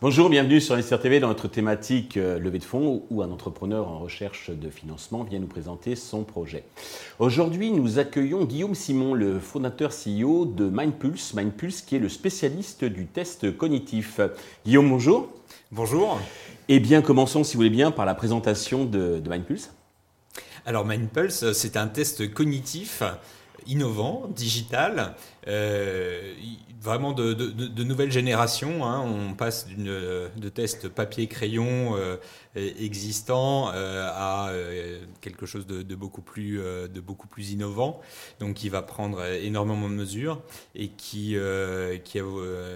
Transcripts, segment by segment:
Bonjour, bienvenue sur Investir TV dans notre thématique euh, levée de fonds où un entrepreneur en recherche de financement vient nous présenter son projet. Aujourd'hui, nous accueillons Guillaume Simon, le fondateur CEO de Mindpulse, Mindpulse qui est le spécialiste du test cognitif. Guillaume, bonjour. Bonjour. Eh bien, commençons, si vous voulez bien, par la présentation de, de Mindpulse. Alors, Mindpulse, c'est un test cognitif innovant, digital, euh, vraiment de, de, nouvelle génération. Hein. On passe de tests papier-crayon euh, existants euh, à euh, quelque chose de, beaucoup plus, de beaucoup plus innovant, donc qui va prendre énormément de mesures et qui, qui a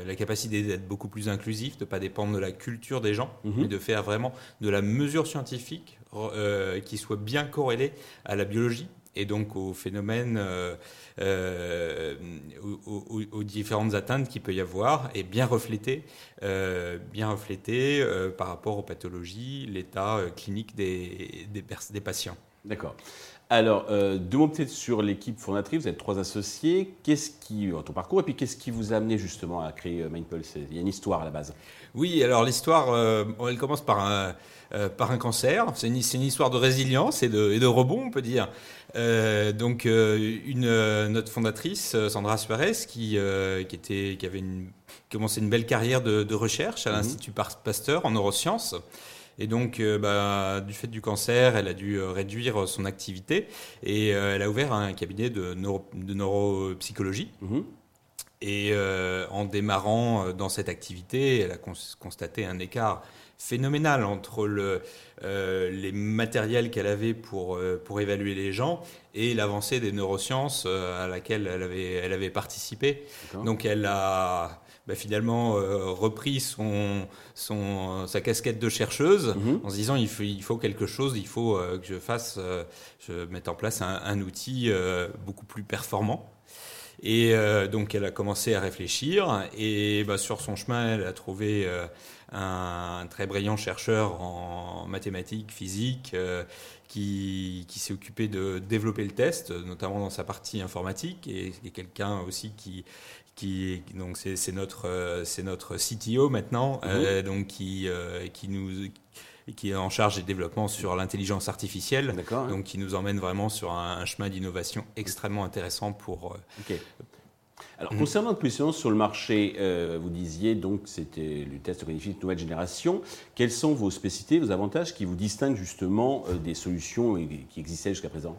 la capacité d'être beaucoup plus inclusif, de ne pas dépendre de la culture des gens, mhm. mais de faire vraiment de la mesure scientifique qui soit bien corrélée à la biologie et donc aux phénomènes, euh, euh, aux, différentes atteintes qu'il peut y avoir, et bien refléter, euh, bien refléter par rapport aux pathologies, l'état clinique des patients. D'accord. Alors, deux mots peut-être sur l'équipe fondatrice. Vous êtes trois associés. Qu'est-ce qui, ton parcours, et puis qu'est-ce qui vous a amené justement à créer Mindpulse? Il y a une histoire à la base. Oui, alors l'histoire, elle commence par un, par un cancer. C'est une, une, histoire de résilience et de, et de rebond, on peut dire. Euh, donc, euh, une, euh, notre fondatrice, Sandra Suarez, qui, qui, était, qui avait une, commencé une belle carrière de, recherche à mhm. l'Institut Pasteur en neurosciences. Et donc, bah, du fait du cancer, elle a dû réduire son activité et elle a ouvert un cabinet de, de neuropsychologie. Mhm. Et en démarrant dans cette activité, elle a constaté un écart phénoménal entre le, euh, les matériels qu'elle avait pour, euh, pour évaluer les gens et l'avancée des neurosciences euh, à laquelle elle avait, elle avait participé. Donc elle a bah, finalement repris son, son, sa casquette de chercheuse mhm. en se disant il faut, il faut quelque chose, il faut que je fasse, je mette en place un, outil beaucoup plus performant. Et donc elle a commencé à réfléchir et bah, sur son chemin elle a trouvé un, très brillant chercheur en mathématiques, physique, euh, qui, qui s'est occupé de développer le test, notamment dans sa partie informatique, et, quelqu'un aussi qui, qui donc c'est notre euh, c'est notre CTO maintenant, mhm. euh, donc qui qui nous qui est en charge des développements sur l'intelligence artificielle, donc qui nous emmène vraiment sur un, chemin d'innovation extrêmement intéressant pour, alors, concernant notre position sur le marché, euh, vous disiez donc c'était le test cognitif de nouvelle génération. Quelles sont vos spécificités, vos avantages qui vous distinguent justement euh, des solutions qui existaient jusqu'à présent?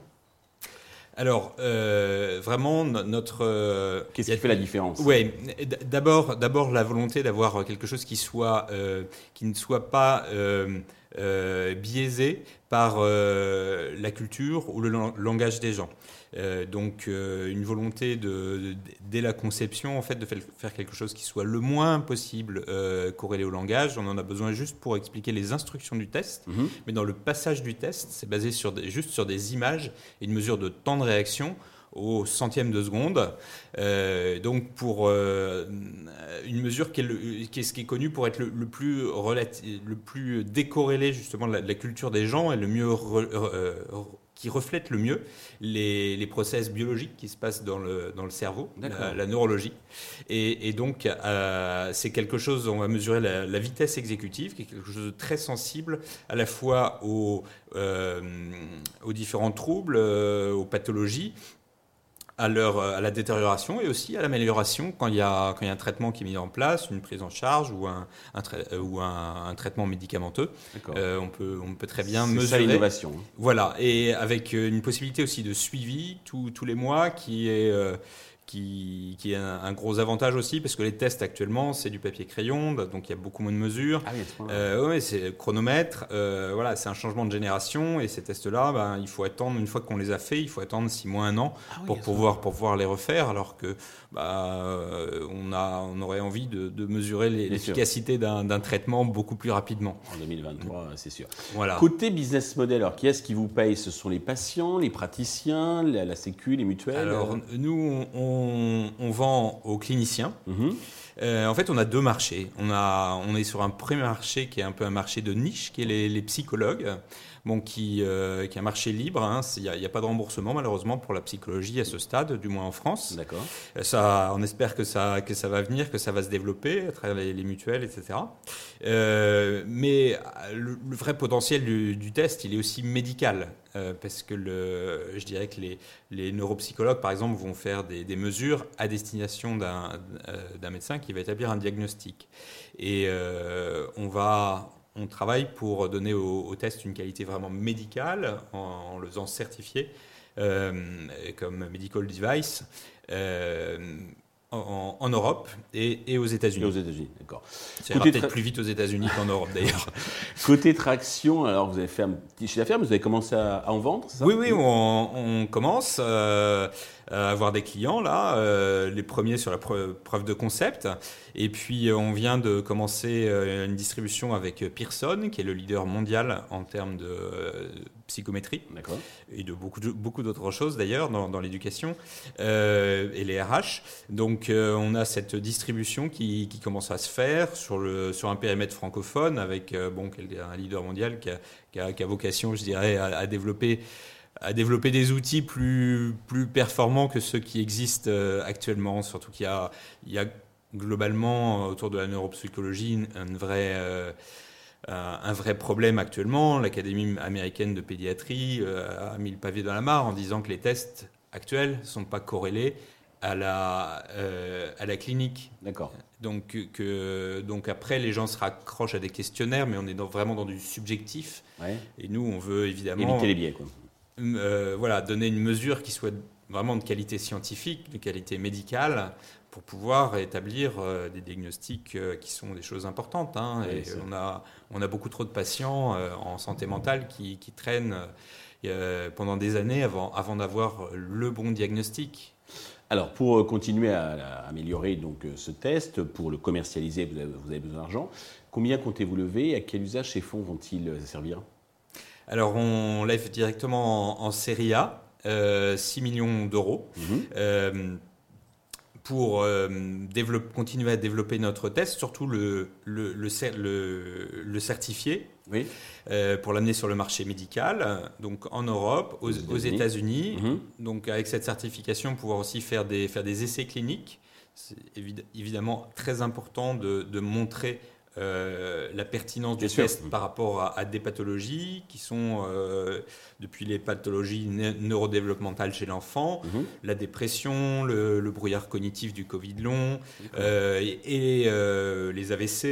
Alors, euh, vraiment, notre... Qu'est-ce qui fait la différence? Oui, d'abord, d'abord la volonté d'avoir quelque chose qui, soit, qui ne soit pas biaisé par la culture ou le langage des gens. Euh, donc euh, une volonté de, dès la conception en fait de faire quelque chose qui soit le moins possible euh, corrélé au langage. On en a besoin juste pour expliquer les instructions du test, mhm. mais dans le passage du test, c'est basé sur juste sur des images et une mesure de temps de réaction au centième de seconde. donc pour une mesure qui est, qui, est, ce qui est connu pour être le, plus, le plus décorrélé justement de la, culture des gens et le mieux qui reflète le mieux les, les, process biologiques qui se passent dans le, dans le cerveau, la, neurologie. Et, donc, euh, c'est quelque chose, on va mesurer la, vitesse exécutive, qui est quelque chose de très sensible à la fois aux, euh, aux différents troubles, euh, aux pathologies, à, leur, à la détérioration et aussi à l'amélioration quand, il y a, quand il y a un traitement qui est mis en place, une prise en charge ou un, un euh, ou un, traitement médicamenteux. Euh, on, peut, on peut très bien mesurer. C'est l'innovation. Hein. Voilà, et avec une possibilité aussi de suivi tous les mois qui est... Euh, qui, qui est un, gros avantage aussi parce que les tests actuellement c'est du papier crayon donc il y a beaucoup moins de mesures. Ah oui, euh, c'est chronomètre. Euh, voilà, c'est un changement de génération et ces tests-là, ben, il faut attendre une fois qu'on les a fait, il faut attendre six mois, un an ah pour pouvoir pour pouvoir les refaire. Alors que bah, euh, on a on aurait envie de, de mesurer l'efficacité d'un traitement beaucoup plus rapidement. En 2023, c'est sûr. Voilà. Côté business model, alors qui est-ce qui vous paye? Ce sont les patients, les praticiens, la, la Sécu, les mutuelles? Alors nous on on, vend aux cliniciens. Mhm. Euh, en fait, on a deux marchés. On, a, on est sur un premier marché qui est un peu un marché de niche, qui est les, psychologues. Bon, qui, euh, qui est un marché libre. Hein. Il n'y a, pas de remboursement malheureusement pour la psychologie à ce stade, du moins en France. D'accord. Euh, ça, on espère que ça, que ça va venir, que ça va se développer à travers les, mutuelles, etc. Euh, mais le, vrai potentiel du, test, il est aussi médical. parce que le, je dirais que les, les, neuropsychologues, par exemple, vont faire des, des mesures à destination d'un médecin qui va établir un diagnostic. Et on va on travaille pour donner au, test une qualité vraiment médicale en, le faisant certifier euh, comme medical device. Euh, en, Europe et, aux États-Unis. aux États-Unis, d'accord. Ça ira peut-être plus vite aux États-Unis qu'en Europe d'ailleurs. Côté traction, alors vous avez fait un petit chiffre d'affaires, vous avez commencé à, en vendre, ça? Oui, oui, on, commence euh, avoir des clients là, euh, les premiers sur la preuve de concept. Et puis on vient de commencer euh, une distribution avec Pearson, qui est le leader mondial en termes de psychométrie et de beaucoup, beaucoup d'autres choses d'ailleurs dans, l'éducation et les RH. Donc euh, on a cette distribution qui, commence à se faire sur, le, sur un périmètre francophone avec euh, bon, un leader mondial qui a, vocation, je dirais, à, développer à développer des outils plus, plus performants que ceux qui existent euh, actuellement. Surtout qu'il y a, il y a globalement autour de la neuropsychologie un vrai, un vrai problème actuellement. L'Académie américaine de pédiatrie a mis le pavé dans la mare en disant que les tests actuels ne sont pas corrélés à la, euh, à la clinique. D'accord. Donc, que, donc après, les gens se raccrochent à des questionnaires, mais on est vraiment dans du subjectif. Et nous, on veut évidemment... Éviter les biais, quoi. Euh, voilà, donner une mesure qui soit vraiment de qualité scientifique, de qualité médicale, pour pouvoir établir euh, des diagnostics qui sont des choses importantes. Hein. et on a, on a beaucoup trop de patients en santé mentale qui, qui traînent pendant des années avant, avant d'avoir le bon diagnostic. Alors, pour euh, continuer à, améliorer donc, euh, ce test, pour le commercialiser, vous avez, besoin d'argent. Combien comptez-vous lever et à quel usage ces fonds vont-ils euh, servir? Alors, on lève directement en, série A, 6 millions d'euros. Mhm pour euh, continuer à développer notre test, surtout le, le, le, certifier, oui. Euh, pour l'amener sur le marché médical, donc en Europe, aux, États-Unis. Mhm. Donc avec cette certification, pouvoir aussi faire des, faire des essais cliniques. C'est évidemment très important de, de montrer euh, la pertinence du test par rapport à, des pathologies qui sont euh, depuis les pathologies neurodéveloppementales chez l'enfant, mhm. la dépression, le, brouillard cognitif du Covid long euh, et, les AVC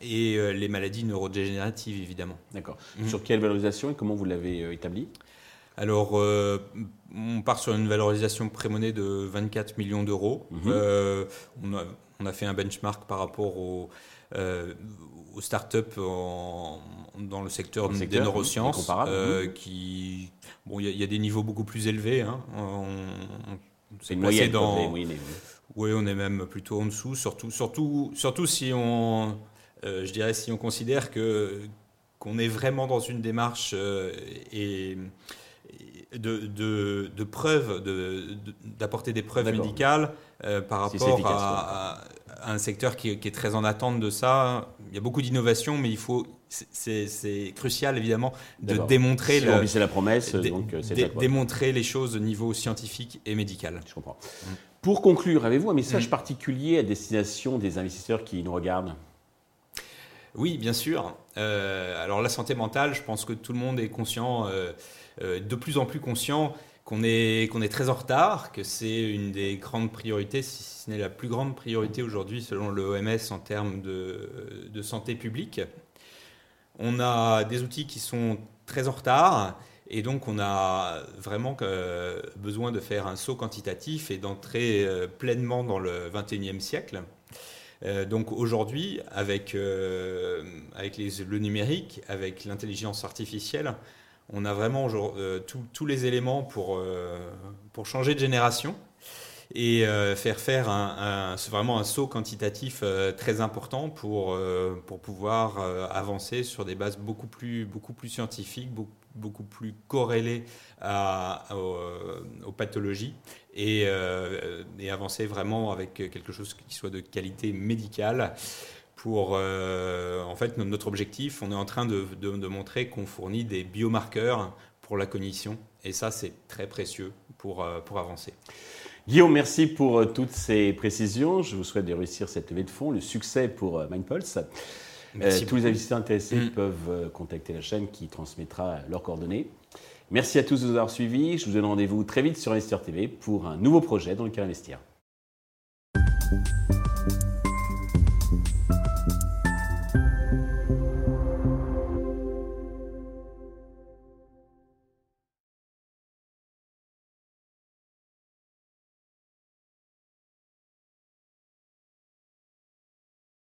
et les maladies neurodégénératives évidemment. D'accord. Mhm. Sur quelle valorisation et comment vous l'avez établi? Alors, on part sur une valorisation prémonée de 24 millions d'euros. Mhm. on a on a fait un benchmark par rapport aux, euh, aux startups dans le secteur, des neurosciences, euh, qui bon, il y, a des niveaux beaucoup plus élevés. Hein. C'est une moyenne. Dans, oui, on est même plutôt en dessous, surtout, surtout, surtout si on, euh, je dirais, si on considère que qu'on est vraiment dans une démarche et de, de, preuves, d'apporter des preuves médicales euh, par rapport à, un secteur qui, est très en attente de ça. Il y a beaucoup d'innovations, mais il faut, c'est crucial évidemment de démontrer si la promesse, donc euh, démontrer les choses au niveau scientifique et médical. Je comprends. Mm. Pour conclure, avez-vous un message mm. particulier à destination des investisseurs qui nous regardent? Oui, bien sûr. Euh, alors la santé mentale, je pense que tout le monde est conscient. Euh, de plus en plus conscient qu'on est, très en retard, que c'est une des grandes priorités, si ce n'est la plus grande priorité aujourd'hui selon l'OMS en termes de, de, santé publique. On a des outils qui sont très en retard et donc on a vraiment besoin de faire un saut quantitatif et d'entrer euh, pleinement dans le 21e siècle. Euh, donc aujourd'hui, avec, les, le numérique, avec l'intelligence artificielle, on a vraiment euh, tous les éléments euh, pour changer de génération et euh, faire faire un, vraiment un saut quantitatif très important pour, pour pouvoir avancer sur des bases beaucoup plus, beaucoup plus scientifiques, beaucoup, plus corrélées aux, pathologies et, et, avancer vraiment avec quelque chose qui soit de qualité médicale pour, en fait, notre objectif, on est en train de, montrer qu'on fournit des biomarqueurs pour la cognition. Et ça, c'est très précieux pour, pour avancer. Guillaume, merci pour toutes ces précisions. Je vous souhaite de réussir cette levée de fonds, le succès pour MindPulse. Euh, tous les investisseurs intéressés mm. peuvent euh, contacter la chaîne qui transmettra leurs coordonnées. Merci à tous de nous avoir suivis. Je vous donne rendez-vous très vite sur Investir TV pour un nouveau projet dans lequel investir.